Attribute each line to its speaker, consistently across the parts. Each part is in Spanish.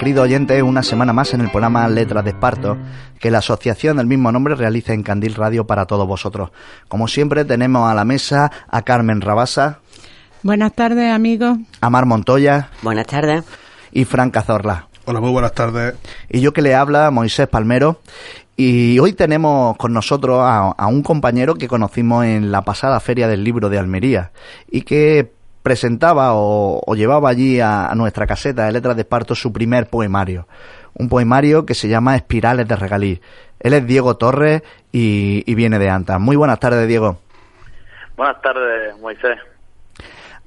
Speaker 1: Buenas tardes, queridos oyentes. Una semana más en el programa Letras de Esparto, que la asociación del mismo nombre realiza en Candil Radio para todos vosotros. Como siempre, tenemos a la mesa a Carmen Rabasa.
Speaker 2: Buenas tardes, amigos.
Speaker 1: A Mar Montoya.
Speaker 3: Buenas tardes.
Speaker 1: Y Fran Cazorla.
Speaker 4: Hola, muy buenas tardes.
Speaker 1: Y yo que le habla, Moisés Palmero. Y hoy tenemos con nosotros a, un compañero que conocimos en la pasada Feria del Libro de Almería y que presentaba o, llevaba allí a, nuestra caseta de letras de esparto su primer poemario. Un poemario que se llama Espirales de Regalí. Él es Diego Torres y, y viene de Anta. Muy buenas tardes, Diego.
Speaker 5: Buenas tardes, Moisés.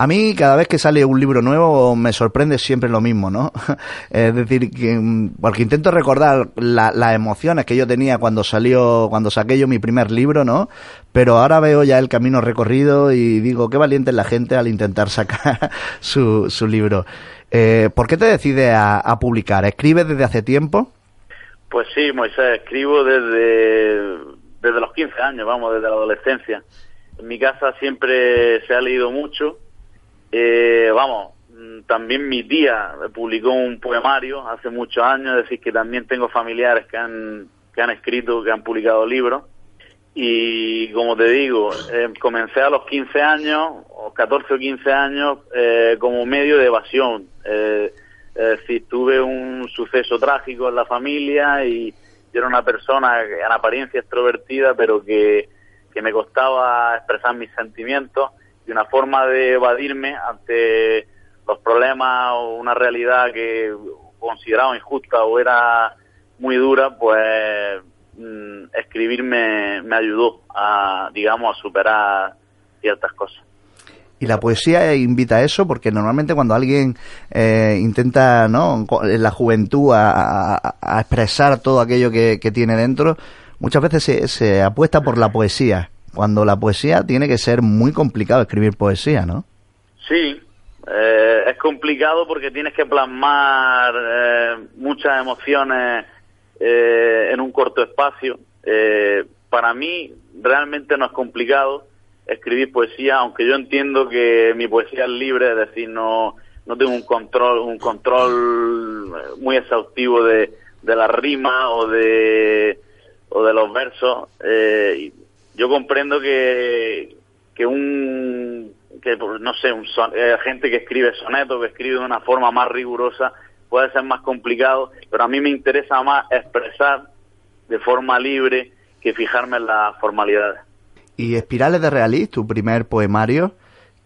Speaker 1: A mí cada vez que sale un libro nuevo me sorprende siempre lo mismo, ¿no? es decir, que, mm, porque intento recordar las emociones que yo tenía cuando salió, cuando saqué yo mi primer libro, ¿no? Pero ahora veo ya el camino recorrido y digo, qué valiente es la gente al intentar sacar su, su libro. Eh, ¿Por qué te decides a, a publicar? ¿Escribes desde hace tiempo?
Speaker 5: Pues sí, Moisés, escribo desde, desde los 15 años, vamos, desde la adolescencia. En mi casa siempre se ha leído mucho eh, vamos, mm, también mi tía publicó un poemario hace muchos años, es decir, que también tengo familiares que han, que han escrito, que han publicado libros. Y como te digo, eh, comencé a los 15 años, o 14 o 15 años, eh, como medio de evasión. decir, tuve un suceso trágico en la familia y yo era una persona en apariencia extrovertida, pero que, que me costaba expresar mis sentimientos y una forma de evadirme ante los problemas o una realidad que consideraba injusta o era muy dura, pues mm, escribir me, ayudó a, digamos, a superar ciertas cosas.
Speaker 1: Y la poesía invita a eso porque normalmente cuando alguien eh, intenta, ¿no? En la juventud a, expresar todo aquello que, tiene dentro, muchas veces se, se apuesta por la poesía cuando la poesía tiene que ser muy complicado escribir poesía, ¿no?
Speaker 5: Sí, eh, es complicado porque tienes que plasmar eh, muchas emociones eh, en un corto espacio. para mí realmente no es complicado escribir poesía, aunque yo entiendo que mi poesía es libre, es decir, no, no tengo un control, un control muy exhaustivo de, de la rima o de, o de los versos. Eh, yo comprendo que, que un que no sé un eh, gente que escribe sonetos que escribe de una forma más rigurosa puede ser más complicado pero a mí me interesa más expresar de forma libre que fijarme en las formalidades
Speaker 1: y Espirales de Realist tu primer poemario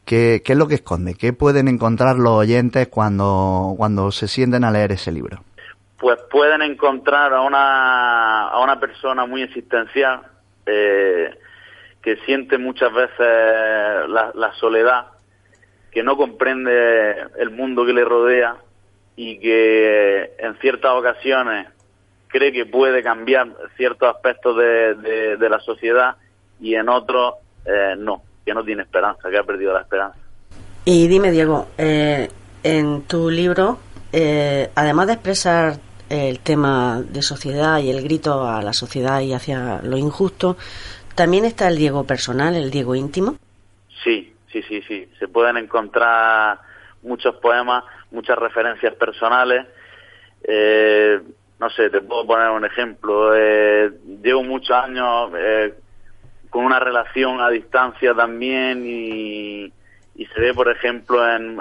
Speaker 1: ¿qué, qué es lo que esconde? ¿qué pueden encontrar los oyentes cuando cuando se sienten a leer ese libro?
Speaker 5: pues pueden encontrar a una a una persona muy existencial eh, que siente muchas veces la, soledad, que no comprende el mundo que le rodea y que en ciertas ocasiones cree que puede cambiar ciertos aspectos de, la sociedad y en otros eh, no, que no tiene esperanza, que ha perdido la esperanza.
Speaker 3: Y dime, Diego, eh, en tu libro, además de expresar el tema de sociedad y el grito a la sociedad y hacia lo injusto, ¿también está el Diego personal, el Diego íntimo?
Speaker 5: Sí, sí, sí, sí. Se pueden encontrar muchos poemas, muchas referencias personales. Eh, no sé, te puedo poner un ejemplo. Eh, llevo muchos años eh, con una relación a distancia también y, y se ve, por ejemplo, en,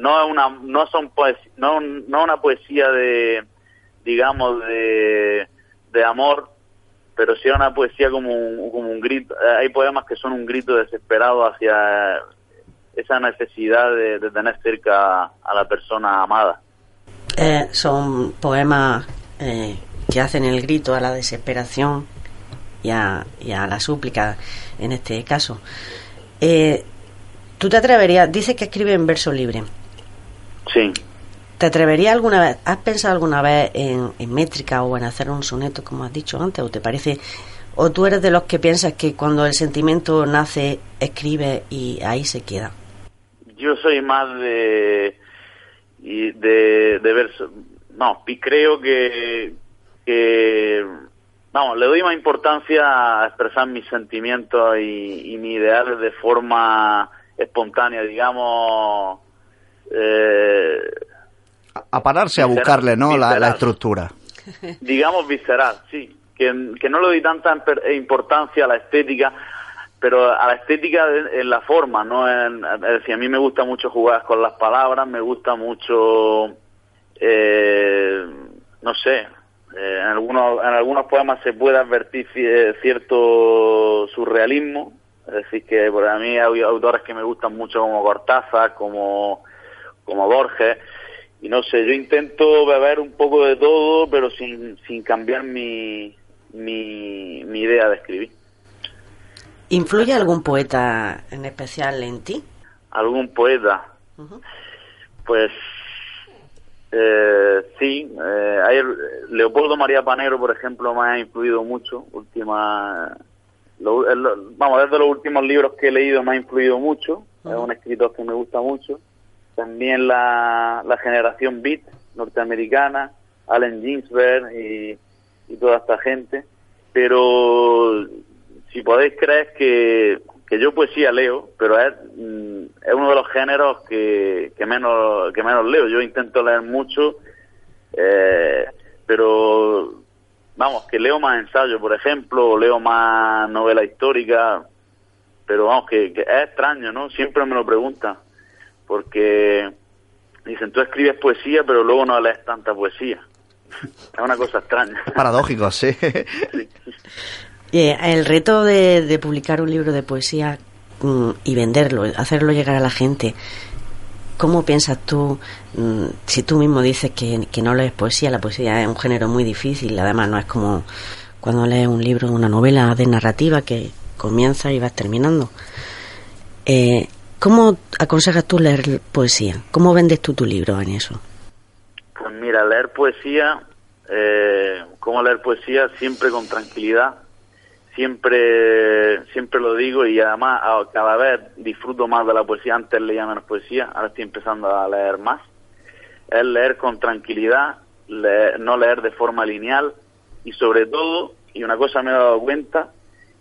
Speaker 5: no una no son no, no una poesía de digamos, de, de amor, pero sí una poesía como un, como un grito. Eh, hay poemas que son un grito desesperado hacia esa necesidad de, tener cerca a la persona amada.
Speaker 3: Eh, son poemas eh, que hacen el grito a la desesperación y a, y a la súplica en este caso. ¿Tú te atreverías? Dices que escribe en verso libre.
Speaker 5: Sí.
Speaker 3: ¿Te atreverías alguna vez, has pensado alguna vez en, métrica o en hacer un soneto, como has dicho antes, o te parece, o tú eres de los que piensas que cuando el sentimiento nace, escribe y ahí se queda?
Speaker 5: Yo soy más de, de, de verso, no, y creo que, que, vamos, le doy más importancia a expresar mis sentimientos y, y mis ideales de forma espontánea, digamos, eh,
Speaker 1: A pararse a buscarle, ¿no? La, la, estructura.
Speaker 5: Digamos visceral, sí. Que, que no le doy tanta importancia a la estética, pero a la estética en la forma, ¿no? es decir, a mí me gusta mucho jugar con las palabras, me gusta mucho, eh, no sé, eh, en, algunos, en algunos poemas se puede advertir cierto surrealismo, es decir, que por a mí hay autores que me gustan mucho como Cortázar, como, como Borges, y no sé, yo intento beber un poco de todo, pero sin, sin cambiar mi, mi, mi idea de escribir.
Speaker 3: ¿Influye algún poeta en especial en ti?
Speaker 5: ¿Algún poeta? Pues eh, sí, eh, Leopoldo María Panero, por ejemplo, me ha influido mucho. Última, vamos, desde los últimos libros que he leído me ha influido mucho. Es un escritor que me gusta mucho. También la, la generación Beat norteamericana, Allen Ginsberg y, toda esta gente. Pero si podéis creer que, que yo poesía leo, pero es, mm, es uno de los géneros que, que, menos, que menos leo. Yo intento leer mucho, eh, pero vamos, que leo más ensayo, por ejemplo, o leo más novela histórica, pero vamos, que, es extraño, ¿no? Siempre me lo preguntan, porque dicen, tú escribes poesía, pero luego no lees tanta poesía. Es una cosa extraña.
Speaker 1: Paradójico, sí.
Speaker 3: sí. Eh, el reto de, publicar un libro de poesía mm, y venderlo, hacerlo llegar a la gente, ¿cómo piensas tú, mm, si tú mismo dices que, no lees poesía, la poesía es un género muy difícil, además no es como cuando lees un libro, una novela de narrativa que comienza y vas terminando. Eh, ¿Cómo aconsejas tú leer poesía? ¿Cómo vendes tú tu libro en eso?
Speaker 5: Pues mira, leer poesía, eh, ¿cómo leer poesía? Siempre con tranquilidad, siempre siempre lo digo y además cada vez disfruto más de la poesía antes leía menos poesía ahora estoy empezando a leer más es leer con tranquilidad no leer de forma lineal y sobre todo y una cosa me he dado cuenta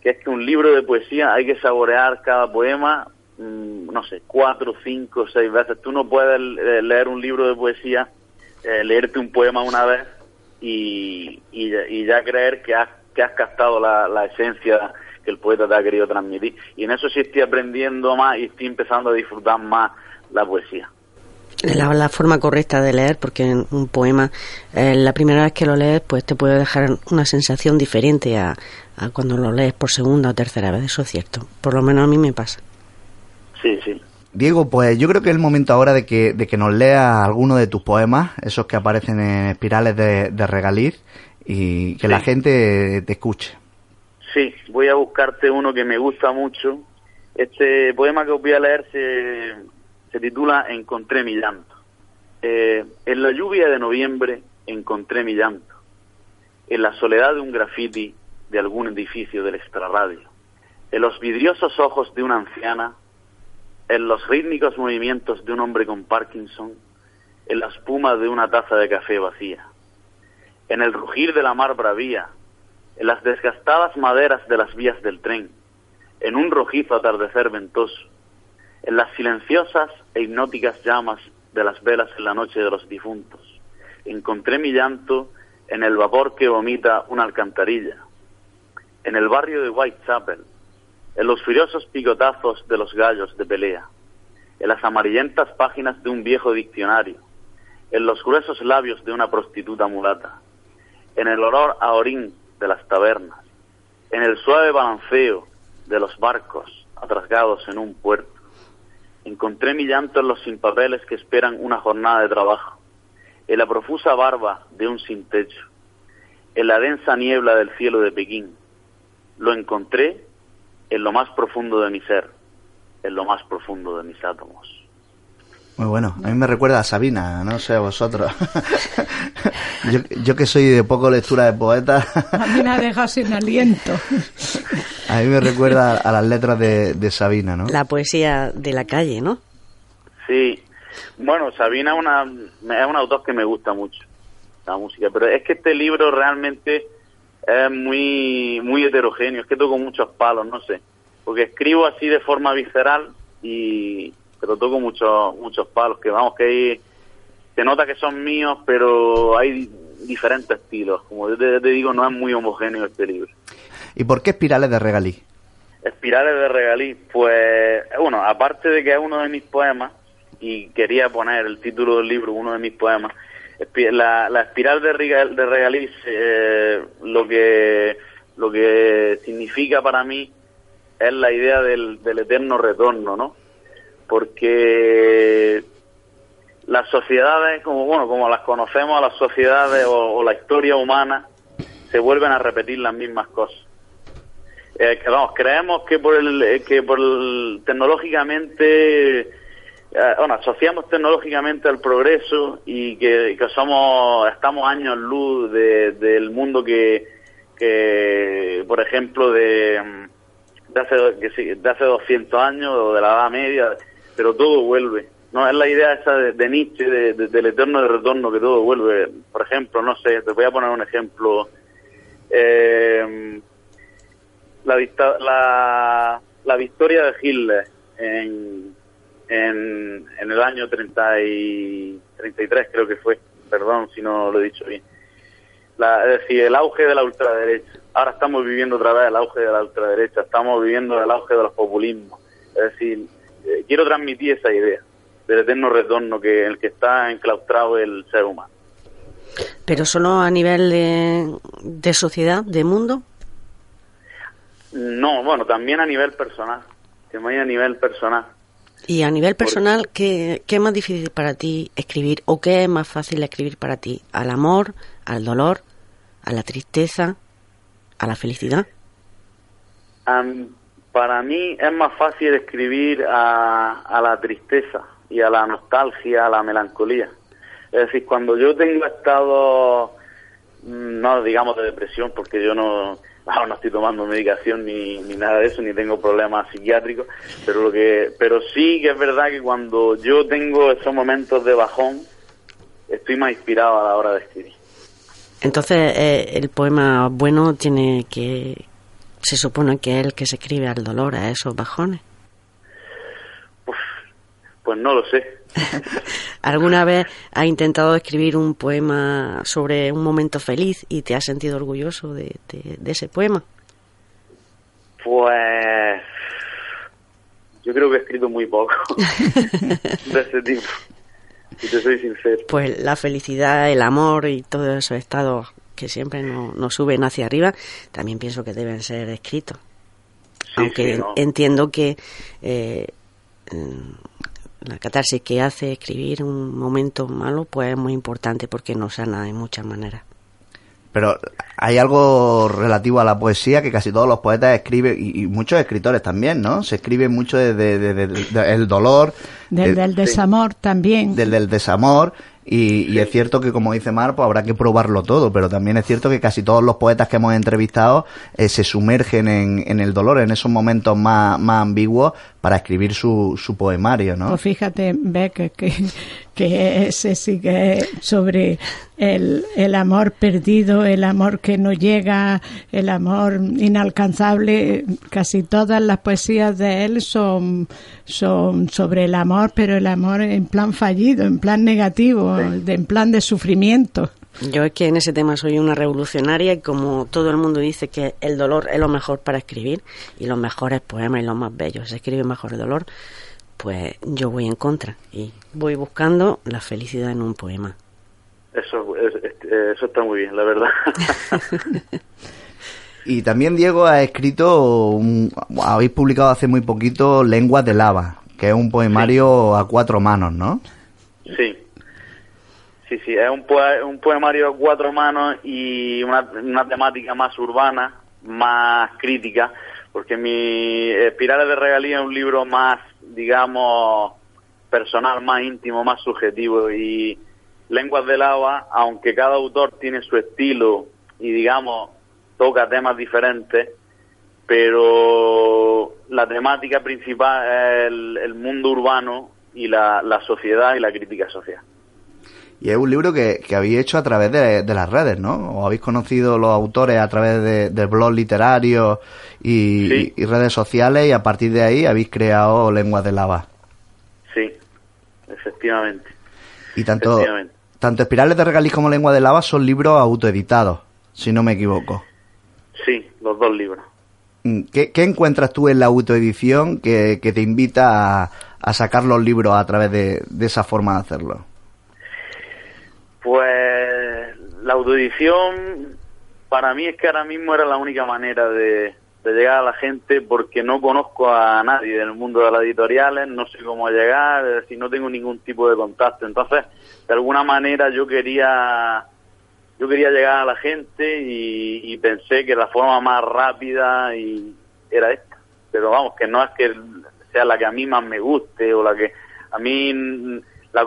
Speaker 5: que es que un libro de poesía hay que saborear cada poema no sé cuatro cinco seis veces tú no puedes leer un libro de poesía eh, leerte un poema una vez y, y, ya creer que has que has captado la, esencia que el poeta te ha querido transmitir. Y en eso sí estoy aprendiendo más y estoy empezando a disfrutar más la poesía.
Speaker 3: La, la forma correcta de leer, porque un poema, eh, la primera vez que lo lees, pues te puede dejar una sensación diferente a, cuando lo lees por segunda o tercera vez, eso es cierto. Por lo menos a mí me pasa.
Speaker 5: Sí, sí.
Speaker 1: Diego, pues yo creo que es el momento ahora de que, de que nos leas alguno de tus poemas, esos que aparecen en espirales de, de regaliz, y que la gente te escuche.
Speaker 5: Sí, voy a buscarte uno que me gusta mucho. Este poema que os voy a leer se, se titula Encontré mi llanto. Eh, en la lluvia de noviembre encontré mi llanto. En la soledad de un graffiti de algún edificio del extrarradio. En los vidriosos ojos de una anciana. En los rítmicos movimientos de un hombre con Parkinson. En la espuma de una taza de café vacía en el rugir de la mar bravía, en las desgastadas maderas de las vías del tren, en un rojizo atardecer ventoso, en las silenciosas e hipnóticas llamas de las velas en la noche de los difuntos. Encontré mi llanto en el vapor que vomita una alcantarilla, en el barrio de Whitechapel, en los furiosos picotazos de los gallos de pelea, en las amarillentas páginas de un viejo diccionario, en los gruesos labios de una prostituta mulata, en el olor a orín de las tabernas, en el suave balanceo de los barcos atrasgados en un puerto. Encontré mi llanto en los sin papeles que esperan una jornada de trabajo, en la profusa barba de un sin techo, en la densa niebla del cielo de Pekín. Lo encontré en lo más profundo de mi ser, en lo más profundo de mis átomos.
Speaker 1: Muy bueno. A mí me recuerda a Sabina, no sé a vosotros. yo, que soy de poco lectura de poetas.
Speaker 2: a mí me ha dejado sin aliento.
Speaker 1: a mí me recuerda a las letras de, Sabina, ¿no?
Speaker 3: La poesía de la calle, ¿no?
Speaker 5: Sí. Bueno, Sabina una, es un autor que me gusta mucho, la música. Pero es que este libro realmente es muy, muy heterogéneo. Es que toco muchos palos, no sé. Porque escribo así de forma visceral y pero toco muchos muchos palos que vamos que hay se nota que son míos, pero hay diferentes estilos. Como yo te, te digo, no es muy homogéneo este libro.
Speaker 1: ¿Y por qué Espirales de Regalí?
Speaker 5: Espirales de Regalí, pues, bueno, aparte de que es uno de mis poemas, y quería poner el título del libro, uno de mis poemas, la, la espiral de, Regal- de Regalí, eh, lo que lo que significa para mí es la idea del, del eterno retorno, ¿no? Porque las sociedades, como bueno, como las conocemos, las sociedades o, la historia humana, se vuelven a repetir las mismas cosas. Eh, vamos, creemos que por el, eh, que por el- tecnológicamente, bueno, asociamos tecnológicamente al progreso y que, que somos, estamos años luz de- del mundo que, que, por ejemplo, de, de hace, que de hace 200 años o de la Edad Media, pero todo vuelve. No es la idea esa de, Nietzsche, de- de- del eterno de retorno, que todo vuelve. Por ejemplo, no sé, te voy a poner un ejemplo. Eh, la, la, la victoria de Hitler en, en, en el año 30 y 33 creo que fue, perdón si no lo he dicho bien. La, es decir, el auge de la ultraderecha. Ahora estamos viviendo otra vez el auge de la ultraderecha, estamos viviendo el auge de los populismos. Es decir, eh, quiero transmitir esa idea del eterno retorno que en el que está enclaustrado el ser humano.
Speaker 3: Pero solo a nivel de, de sociedad, de mundo.
Speaker 5: No, bueno, también a nivel personal, también a nivel personal.
Speaker 3: Y a nivel personal, ¿qué, ¿qué es más difícil para ti escribir o qué es más fácil escribir para ti? ¿Al amor, al dolor, a la tristeza, a la felicidad?
Speaker 5: Para mí es más fácil escribir a, a la tristeza y a la nostalgia, a la melancolía. Es decir, cuando yo tengo estado, mm, no digamos de depresión, porque yo no, no, no estoy tomando medicación ni, ni nada de eso, ni tengo problemas psiquiátricos, pero lo que, pero sí que es verdad que cuando yo tengo esos momentos de bajón, estoy más inspirado a la hora de escribir.
Speaker 3: Entonces, eh, el poema bueno tiene que. Se supone que es el que se escribe al dolor, a esos bajones.
Speaker 5: Uf, pues no lo sé.
Speaker 3: ¿Alguna vez has intentado escribir un poema sobre un momento feliz y te has sentido orgulloso de, de- de ese poema?
Speaker 5: Pues yo creo que he escrito muy poco de ese tipo, si te soy sincero.
Speaker 3: Pues la felicidad, el amor y todos esos estados que siempre nos, nos suben hacia arriba, también pienso que deben ser escritos.
Speaker 5: Sí,
Speaker 3: Aunque
Speaker 5: sí, no.
Speaker 3: entiendo que eh, la catarsis que hace escribir un momento malo, pues es muy importante porque nos sana de muchas maneras.
Speaker 1: Pero hay algo relativo a la poesía que casi todos los poetas escriben, y, y muchos escritores también, ¿no? Se escribe mucho desde el dolor,
Speaker 2: Desde
Speaker 1: de-
Speaker 2: el desamor también.
Speaker 1: desde el desamor, y, y es cierto que, como dice Mar, pues habrá que probarlo todo, pero también es cierto que casi todos los poetas que hemos entrevistado eh, se sumergen en, en el dolor, en esos momentos más, más ambiguos, para escribir su, su poemario, ¿no?
Speaker 2: Pues fíjate, Beck, que, que ese sí que es sobre el, el amor perdido, el amor que no llega, el amor inalcanzable. Casi todas las poesías de él son, son sobre el amor, pero el amor en plan fallido, en plan negativo, de- en plan de sufrimiento.
Speaker 3: Yo es que en ese tema soy una revolucionaria y como todo el mundo dice que el dolor es lo mejor para escribir y los mejores poemas y los más bellos se escribe mejor el dolor, pues yo voy en contra y voy buscando la felicidad en un poema.
Speaker 5: Eso, es- es- eso está muy bien, la verdad.
Speaker 1: Y también Diego ha escrito, un- habéis publicado hace muy poquito Lenguas de Lava, que es un poemario a cuatro manos, ¿no?
Speaker 5: sí. Sí, sí, es un, poe- un poemario a cuatro manos y una, una temática más urbana, más crítica, porque mi Espirales de Regalía es un libro más, digamos, personal, más íntimo, más subjetivo y Lenguas del Agua, aunque cada autor tiene su estilo y, digamos, toca temas diferentes, pero la temática principal es el, el mundo urbano y la, la sociedad y la crítica social.
Speaker 1: Y es un libro que, que habéis hecho a través de, de las redes, ¿no? O habéis conocido los autores a través de, de blogs literarios y,
Speaker 5: Sí.
Speaker 1: y redes sociales y a partir de ahí habéis creado Lenguas de Lava.
Speaker 5: Sí, efectivamente.
Speaker 1: Y tanto, tanto Espirales de Regaliz como Lengua de Lava son libros autoeditados, si no me equivoco.
Speaker 5: Sí, los dos libros.
Speaker 1: Mm, ¿Qué, encuentras tú en la autoedición que, te invita a, sacar los libros a través de, esa forma de hacerlo?
Speaker 5: Pues la autoedición para mí es que ahora mismo era la única manera de, llegar a la gente porque no conozco a nadie del mundo de las editoriales, no sé cómo llegar, es decir, no tengo ningún tipo de contacto. Entonces, de alguna manera yo quería yo quería llegar a la gente y, pensé que la forma más rápida y era esta. Pero vamos, que no es que sea la que a mí más me guste o la que a mí la,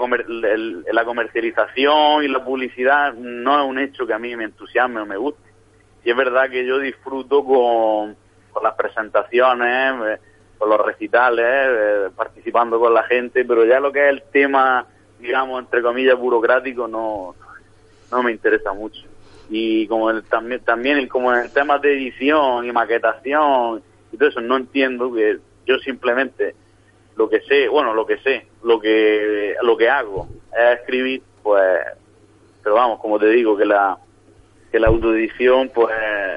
Speaker 5: la comercialización y la publicidad no es un hecho que a mí me entusiasme o me guste. Y es verdad que yo disfruto con, con las presentaciones, eh, con los recitales, eh, participando con la gente, pero ya lo que es el tema, digamos, entre comillas, burocrático, no, no me interesa mucho. Y como el, también, también como en temas de edición y maquetación y todo eso, no entiendo que yo simplemente lo que sé, bueno, lo que sé, lo que, lo que hago es escribir, pues, pero vamos, como te digo, que la, que la autoedición, pues,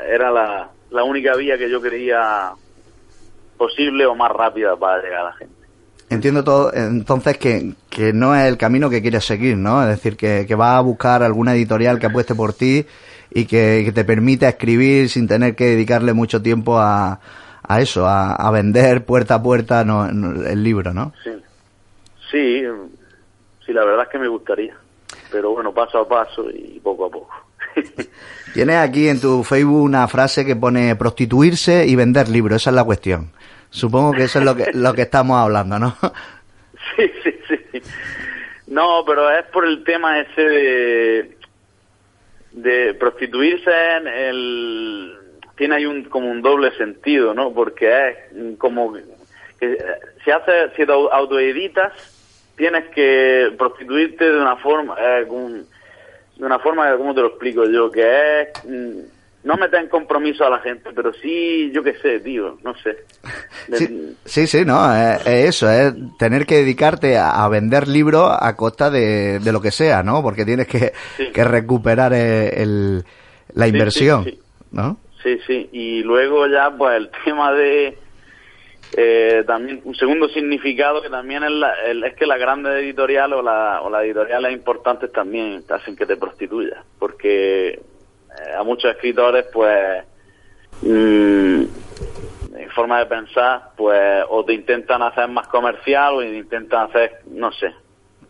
Speaker 5: era la, la única vía que yo creía posible o más rápida para llegar a la gente.
Speaker 1: Entiendo todo, entonces que, que no es el camino que quieres seguir, ¿no? Es decir, que, que vas a buscar alguna editorial que apueste por ti y que, te permita escribir sin tener que dedicarle mucho tiempo a, a eso, a, vender puerta a puerta no, el libro, ¿no?
Speaker 5: Sí. sí, sí, la verdad es que me gustaría, pero bueno, paso a paso y poco a poco.
Speaker 1: Tienes aquí en tu Facebook una frase que pone prostituirse y vender libros, esa es la cuestión. Supongo que eso es lo que, lo que estamos hablando, ¿no?
Speaker 5: Sí, sí, sí. No, pero es por el tema ese de, de prostituirse en el... Tiene ahí un, como un doble sentido, ¿no? Porque es como que si haces, si autoeditas, tienes que prostituirte de una forma, eh, de una forma, ¿cómo te lo explico yo? Que es mm, no meter en compromiso a la gente, pero sí, yo qué sé, tío, no sé.
Speaker 1: Sí, sí, no, es, eso, es tener que dedicarte a, vender libros a costa de, lo que sea, ¿no? Porque tienes que, recuperar el, la inversión, ¿no?
Speaker 5: Sí, sí, y luego ya, pues el tema de... Eh, también un segundo significado que también es, es que las grandes editoriales o, la, o las editoriales importantes también hacen que te prostituyas, porque eh, a muchos escritores, pues, mm, en forma de pensar, pues, o te intentan hacer más comercial o te intentan hacer, no sé.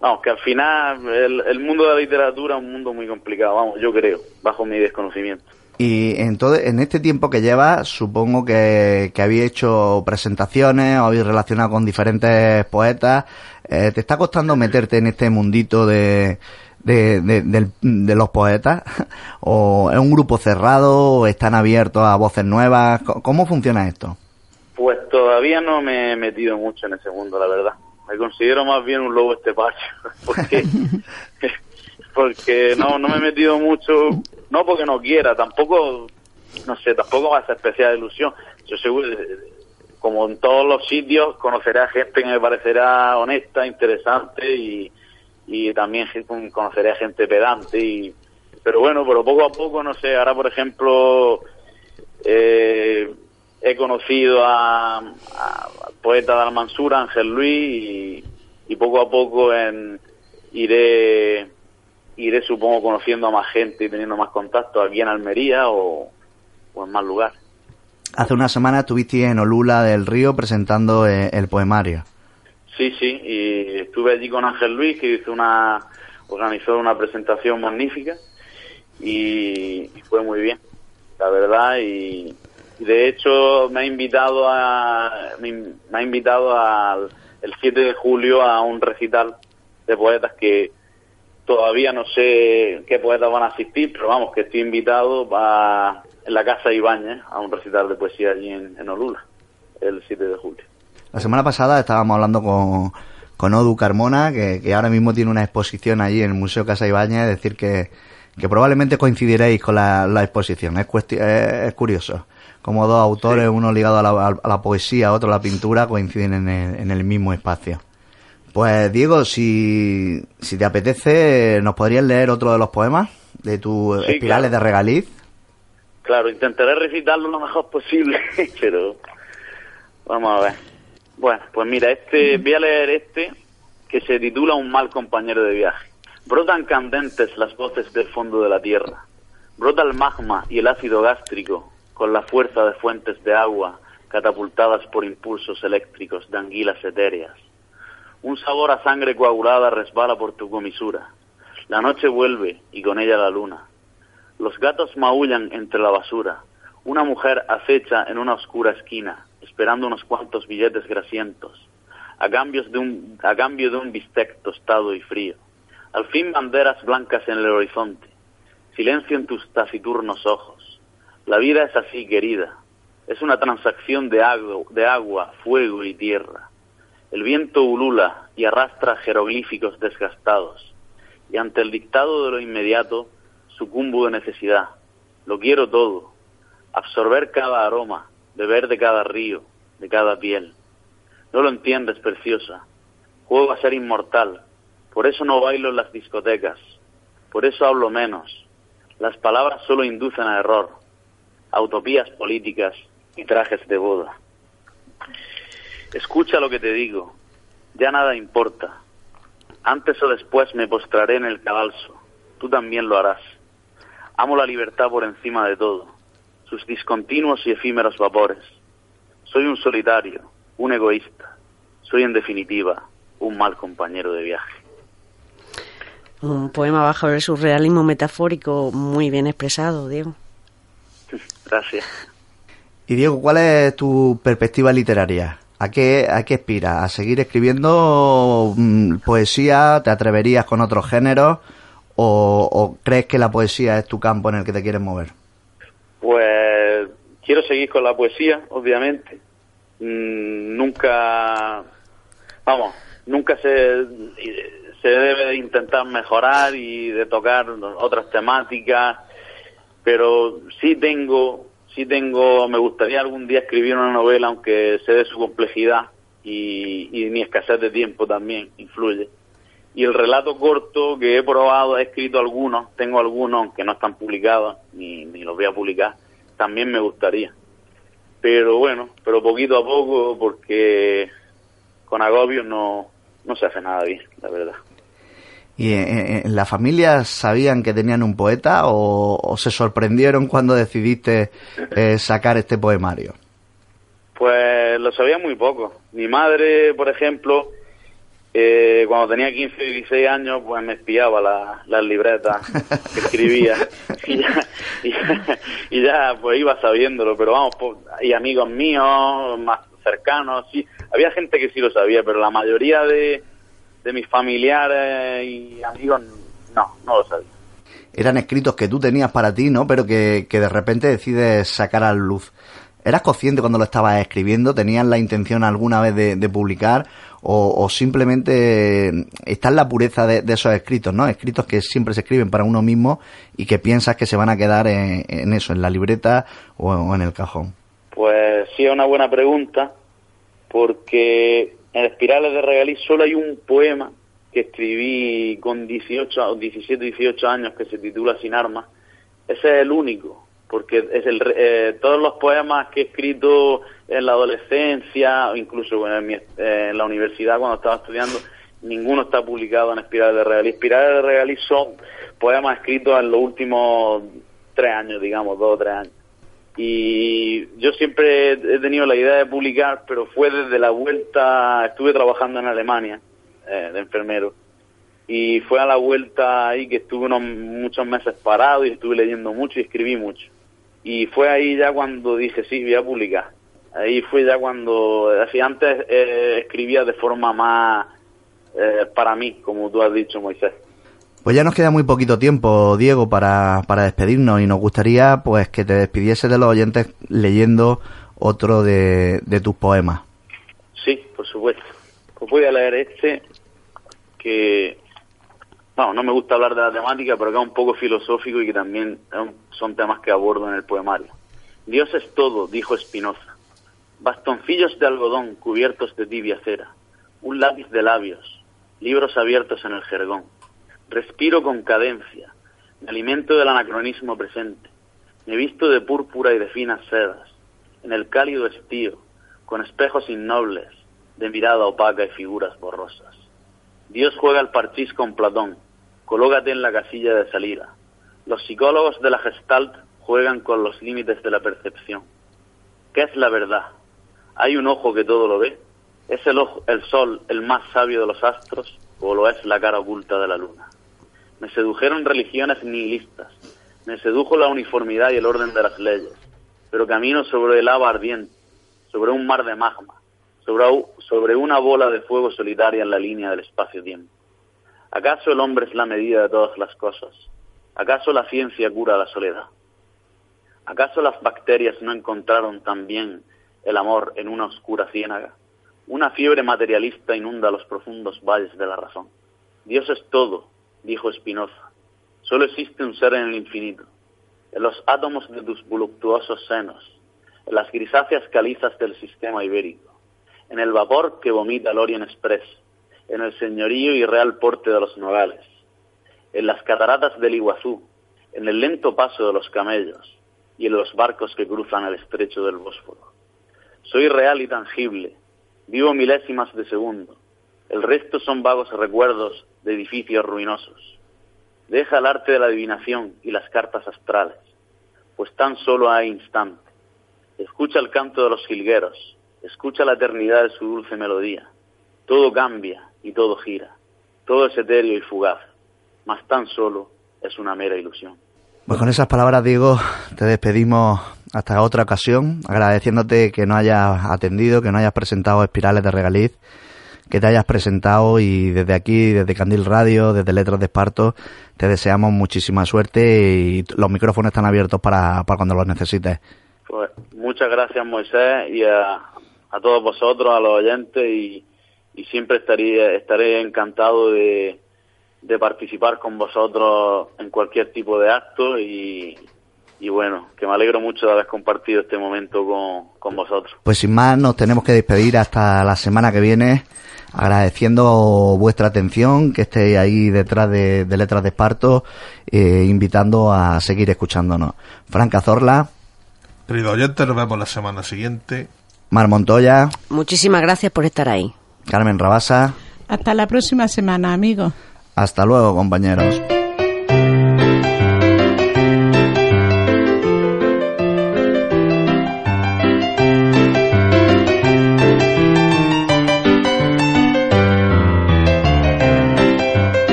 Speaker 5: Vamos, que al final el, mundo de la literatura es un mundo muy complicado, vamos, yo creo, bajo mi desconocimiento.
Speaker 1: Y entonces, en este tiempo que llevas, supongo que, que habéis hecho presentaciones, o habéis relacionado con diferentes poetas. Eh, ¿Te está costando meterte en este mundito de, de, los poetas? ¿O es un grupo cerrado? ¿O están abiertos a voces nuevas? ¿Cómo funciona esto?
Speaker 5: Pues todavía no me he metido mucho en ese mundo, la verdad. Me considero más bien un lobo estepario, porque, porque no, no me he metido mucho, no porque no quiera, tampoco, no sé, tampoco va a ser especial ilusión. Yo seguro, como en todos los sitios, conoceré a gente que me parecerá honesta, interesante y, y también conoceré a gente pedante y pero bueno pero poco a poco no sé ahora por ejemplo eh, he conocido a, al poeta de Almansura Ángel Luis y, poco a poco en, iré iré supongo conociendo a más gente y teniendo más contacto aquí en Almería o, en más lugares.
Speaker 1: Hace una semana estuviste en Olula del Río presentando eh, el poemario.
Speaker 5: Sí, sí, y estuve allí con Ángel Luis, que hizo una, organizó una presentación magnífica y, fue muy bien, la verdad, y, de hecho me ha invitado a, me, ha invitado al el 7 de julio a un recital de poetas que todavía no sé qué poetas van a asistir, pero vamos, que estoy invitado a, en la Casa Ibáñez a un recital de poesía allí en, en Olula, el 7 de julio.
Speaker 1: La semana pasada estábamos hablando con, con Odu Carmona, que, ahora mismo tiene una exposición allí en el Museo Casa Ibañez, es decir, que, que probablemente coincidiréis con la, exposición. Es, es, curioso. Como dos autores, uno ligado a la, a la, poesía, otro a la pintura, coinciden en el, en el mismo espacio. Pues Diego, si, si te apetece, ¿nos podrías leer otro de los poemas de tus
Speaker 5: Sí,
Speaker 1: espirales
Speaker 5: claro.
Speaker 1: de regaliz?
Speaker 5: Claro, intentaré recitarlo lo mejor posible, pero vamos a ver. Bueno, pues mira, este voy a leer este que se titula Un mal compañero de viaje. Brotan candentes las voces del fondo de la tierra. Brota el magma y el ácido gástrico con la fuerza de fuentes de agua catapultadas por impulsos eléctricos de anguilas etéreas. Un sabor a sangre coagulada resbala por tu comisura. La noche vuelve y con ella la luna. Los gatos maullan entre la basura. Una mujer acecha en una oscura esquina, esperando unos cuantos billetes grasientos, a, de un, a cambio de un bistec tostado y frío. Al fin banderas blancas en el horizonte. Silencio en tus taciturnos ojos. La vida es así, querida. Es una transacción de agua, fuego y tierra. El viento ulula y arrastra jeroglíficos desgastados. Y ante el dictado de lo inmediato, sucumbo de necesidad. Lo quiero todo. Absorber cada aroma, beber de cada río, de cada piel. No lo entiendes, preciosa. Juego a ser inmortal. Por eso no bailo en las discotecas. Por eso hablo menos. Las palabras solo inducen a error. A utopías políticas y trajes de boda. Escucha lo que te digo. Ya nada importa. Antes o después me postraré en el cadalso. Tú también lo harás. Amo la libertad por encima de todo, sus discontinuos y efímeros vapores. Soy un solitario, un egoísta. Soy en definitiva un mal compañero de viaje.
Speaker 3: Un poema bajo el surrealismo metafórico muy bien expresado, Diego.
Speaker 5: Gracias.
Speaker 1: Y Diego, ¿cuál es tu perspectiva literaria? ¿A qué, a qué aspiras? ¿A seguir escribiendo mm, poesía? ¿Te atreverías con otros géneros? O, ¿O crees que la poesía es tu campo en el que te quieres mover?
Speaker 5: Pues quiero seguir con la poesía, obviamente. Mm, nunca, vamos, nunca se, se debe de intentar mejorar y de tocar otras temáticas, pero sí tengo, sí tengo, me gustaría algún día escribir una novela, aunque sé de su complejidad y, mi escasez de tiempo también influye. Y el relato corto que he probado, he escrito algunos, tengo algunos, aunque no están publicados, ni, ni los voy a publicar, también me gustaría. Pero bueno, pero poquito a poco, porque con agobios no, no se hace nada bien, la verdad.
Speaker 1: ¿Y en, en la familia sabían que tenían un poeta o, o se sorprendieron cuando decidiste eh, sacar este poemario?
Speaker 5: Pues lo sabía muy poco. Mi madre, por ejemplo, eh, cuando tenía 15 y 16 años, pues me espiaba la- las libretas que escribía y ya, y, ya, y ya, pues iba sabiéndolo, pero vamos, pues, y amigos míos más cercanos, sí, había gente que sí lo sabía, pero la mayoría de, de mis familiares y amigos no, no lo sabía.
Speaker 1: Eran escritos que tú tenías para ti, ¿no? Pero que, que de repente decides sacar a luz. ¿Eras consciente cuando lo estabas escribiendo? ¿Tenías la intención alguna vez de, de publicar? O, o simplemente está en la pureza de, de esos escritos, ¿no? Escritos que siempre se escriben para uno mismo y que piensas que se van a quedar en, en eso, en la libreta o, o en el cajón.
Speaker 5: Pues sí, es una buena pregunta, porque en Espirales de Regaliz solo hay un poema que escribí con 18, o 17, 18 años que se titula Sin armas. Ese es el único, porque es el, eh, todos los poemas que he escrito en la adolescencia, incluso en, mi- eh, en la universidad cuando estaba estudiando, ninguno está publicado en Espirales de Regaliz. Espirales de Regaliz son poemas escritos en los últimos tres años, digamos, dos o tres años y yo siempre he tenido la idea de publicar, pero fue desde la vuelta, estuve trabajando en Alemania eh, de enfermero. Y fue a la vuelta ahí que estuve unos muchos meses parado y estuve leyendo mucho y escribí mucho. Y fue ahí ya cuando dije sí voy a publicar ahí fue ya cuando así antes eh, escribía de forma más eh, para mí como tú has dicho Moisés
Speaker 1: Pues ya nos queda muy poquito tiempo, Diego, para, para despedirnos y nos gustaría pues que te despidieses de los oyentes leyendo otro de, de tus poemas.
Speaker 5: Sí, por supuesto. Pues voy a leer este que, no, no me gusta hablar de la temática, pero que es un poco filosófico y que también son temas que abordo en el poemario. Dios es todo, dijo Spinoza. Bastoncillos de algodón cubiertos de tibia cera. Un lápiz de labios. libros abiertos en el jergón. Respiro con cadencia, me alimento del anacronismo presente, me visto de púrpura y de finas sedas, en el cálido estío, con espejos innobles, de mirada opaca y figuras borrosas. Dios juega al parchís con Platón, colócate en la casilla de salida. Los psicólogos de la Gestalt juegan con los límites de la percepción. ¿Qué es la verdad? ¿Hay un ojo que todo lo ve? ¿Es el, ojo, el sol el más sabio de los astros o lo es la cara oculta de la luna? Me sedujeron religiones nihilistas, me sedujo la uniformidad y el orden de las leyes, pero camino sobre el lava ardiente, sobre un mar de magma, sobre, una bola de fuego solitaria en la línea del espacio-tiempo. ¿Acaso el hombre es la medida de todas las cosas? ¿Acaso la ciencia cura la soledad? ¿Acaso las bacterias no encontraron también el amor en una oscura ciénaga? Una fiebre materialista inunda los profundos valles de la razón. Dios es todo, dijo Spinoza. Solo existe un ser en el infinito, en los átomos de tus voluptuosos senos, en las grisáceas calizas del sistema ibérico, en el vapor que vomita el Orient Express, en el señorío y real porte de los nogales, en las cataratas del Iguazú, en el lento paso de los camellos y en los barcos que cruzan el estrecho del Bósforo. Soy real y tangible, vivo milésimas de segundo, el resto son vagos recuerdos de edificios ruinosos. Deja el arte de la adivinación y las cartas astrales, pues tan solo hay instante. Escucha el canto de los jilgueros, escucha la eternidad de su dulce melodía. Todo cambia y todo gira, todo es etéreo y fugaz, mas tan solo es una mera ilusión.
Speaker 1: Pues con esas palabras, Diego, te despedimos hasta otra ocasión, agradeciéndote que no hayas atendido, que no hayas presentado Espirales de Regaliz que te hayas presentado y desde aquí, desde Candil Radio, desde Letras de Esparto, te deseamos muchísima suerte y los micrófonos están abiertos para, para cuando los necesites.
Speaker 5: Pues muchas gracias Moisés y a, a todos vosotros, a los oyentes y, y siempre estaría, estaré encantado de, de participar con vosotros en cualquier tipo de acto y, y bueno, que me alegro mucho de haber compartido este momento con, con, vosotros.
Speaker 1: Pues sin más, nos tenemos que despedir hasta la semana que viene agradeciendo vuestra atención, que estéis ahí detrás de, Letras de Esparto, eh, invitando a seguir escuchándonos. Franca Zorla.
Speaker 4: Querido oyente, nos vemos la semana siguiente.
Speaker 1: Mar Montoya.
Speaker 3: Muchísimas gracias por estar ahí.
Speaker 1: Carmen Rabasa.
Speaker 2: Hasta la próxima semana, amigos.
Speaker 1: Hasta luego, compañeros.